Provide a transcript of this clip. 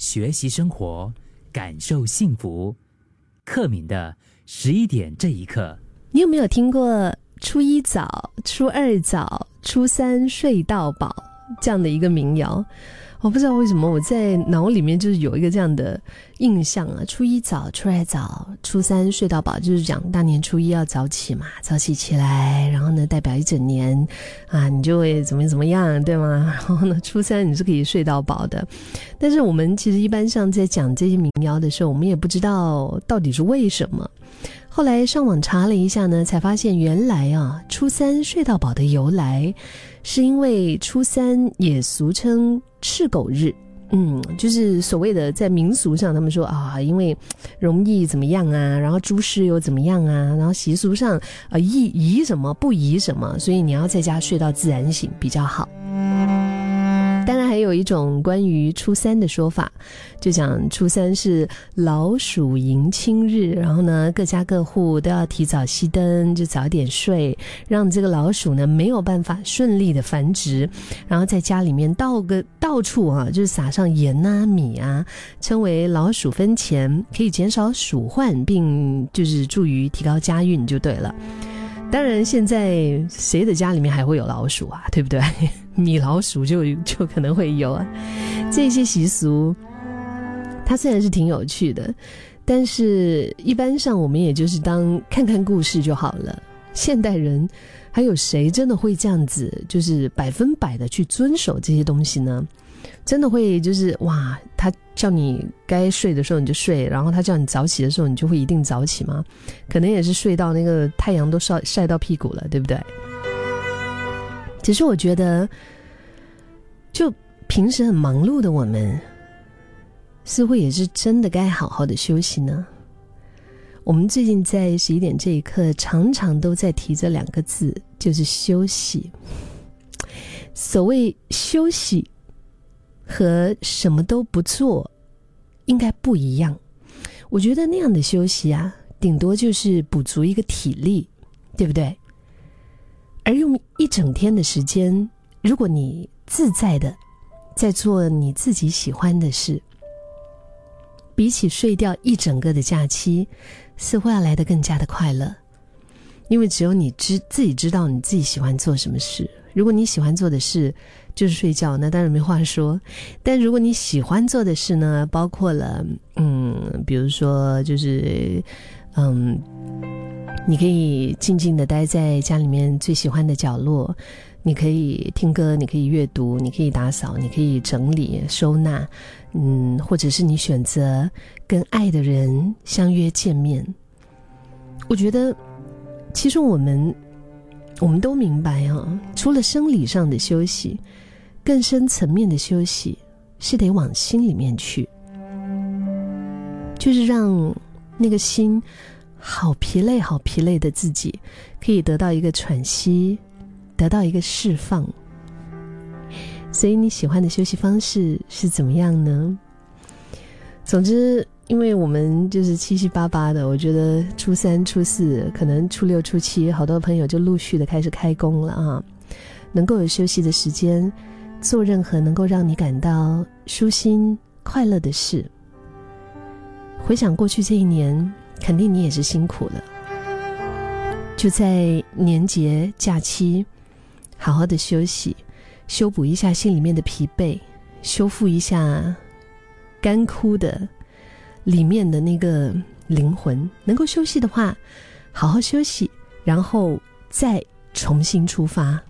学习生活，感受幸福。克敏的十一点这一刻，你有没有听过初一早、初二早、初三睡到饱这样的一个民谣？我不知道为什么我在脑里面就是有一个这样的印象啊，初一早，初二早，初三睡到饱，就是讲大年初一要早起嘛，早起起来，然后呢代表一整年啊，你就会怎么怎么样，对吗？然后呢初三你是可以睡到饱的，但是我们其实一般上在讲这些民谣的时候，我们也不知道到底是为什么。后来上网查了一下呢，才发现原来啊，初三睡到饱的由来，是因为初三也俗称赤狗日，嗯，就是所谓的在民俗上，他们说啊，因为容易怎么样啊，然后诸事又怎么样啊，然后习俗上啊宜宜什么不宜什么，所以你要在家睡到自然醒比较好。当然，还有一种关于初三的说法，就讲初三是老鼠迎亲日，然后呢，各家各户都要提早熄灯，就早点睡，让这个老鼠呢没有办法顺利的繁殖，然后在家里面到个到处啊，就是撒上盐啊米啊，称为老鼠分钱，可以减少鼠患，并就是助于提高家运，就对了。当然，现在谁的家里面还会有老鼠啊？对不对？米老鼠就就可能会有啊。这些习俗，它虽然是挺有趣的，但是一般上我们也就是当看看故事就好了。现代人还有谁真的会这样子，就是百分百的去遵守这些东西呢？真的会就是哇，他叫你该睡的时候你就睡，然后他叫你早起的时候你就会一定早起吗？可能也是睡到那个太阳都晒晒到屁股了，对不对？只是我觉得，就平时很忙碌的我们，似乎也是真的该好好的休息呢。我们最近在十一点这一刻，常常都在提这两个字，就是休息。所谓休息。和什么都不做，应该不一样。我觉得那样的休息啊，顶多就是补足一个体力，对不对？而用一整天的时间，如果你自在的在做你自己喜欢的事，比起睡掉一整个的假期，似乎要来得更加的快乐。因为只有你知自己知道你自己喜欢做什么事。如果你喜欢做的事，就是睡觉，那当然没话说。但如果你喜欢做的事呢，包括了，嗯，比如说，就是，嗯，你可以静静的待在家里面最喜欢的角落，你可以听歌，你可以阅读，你可以打扫，你可以整理收纳，嗯，或者是你选择跟爱的人相约见面。我觉得，其实我们我们都明白啊，除了生理上的休息。更深层面的休息，是得往心里面去，就是让那个心好疲累、好疲累的自己，可以得到一个喘息，得到一个释放。所以你喜欢的休息方式是怎么样呢？总之，因为我们就是七七八八的，我觉得初三、初四，可能初六、初七，好多朋友就陆续的开始开工了啊，能够有休息的时间。做任何能够让你感到舒心、快乐的事。回想过去这一年，肯定你也是辛苦了。就在年节假期，好好的休息，修补一下心里面的疲惫，修复一下干枯的里面的那个灵魂。能够休息的话，好好休息，然后再重新出发。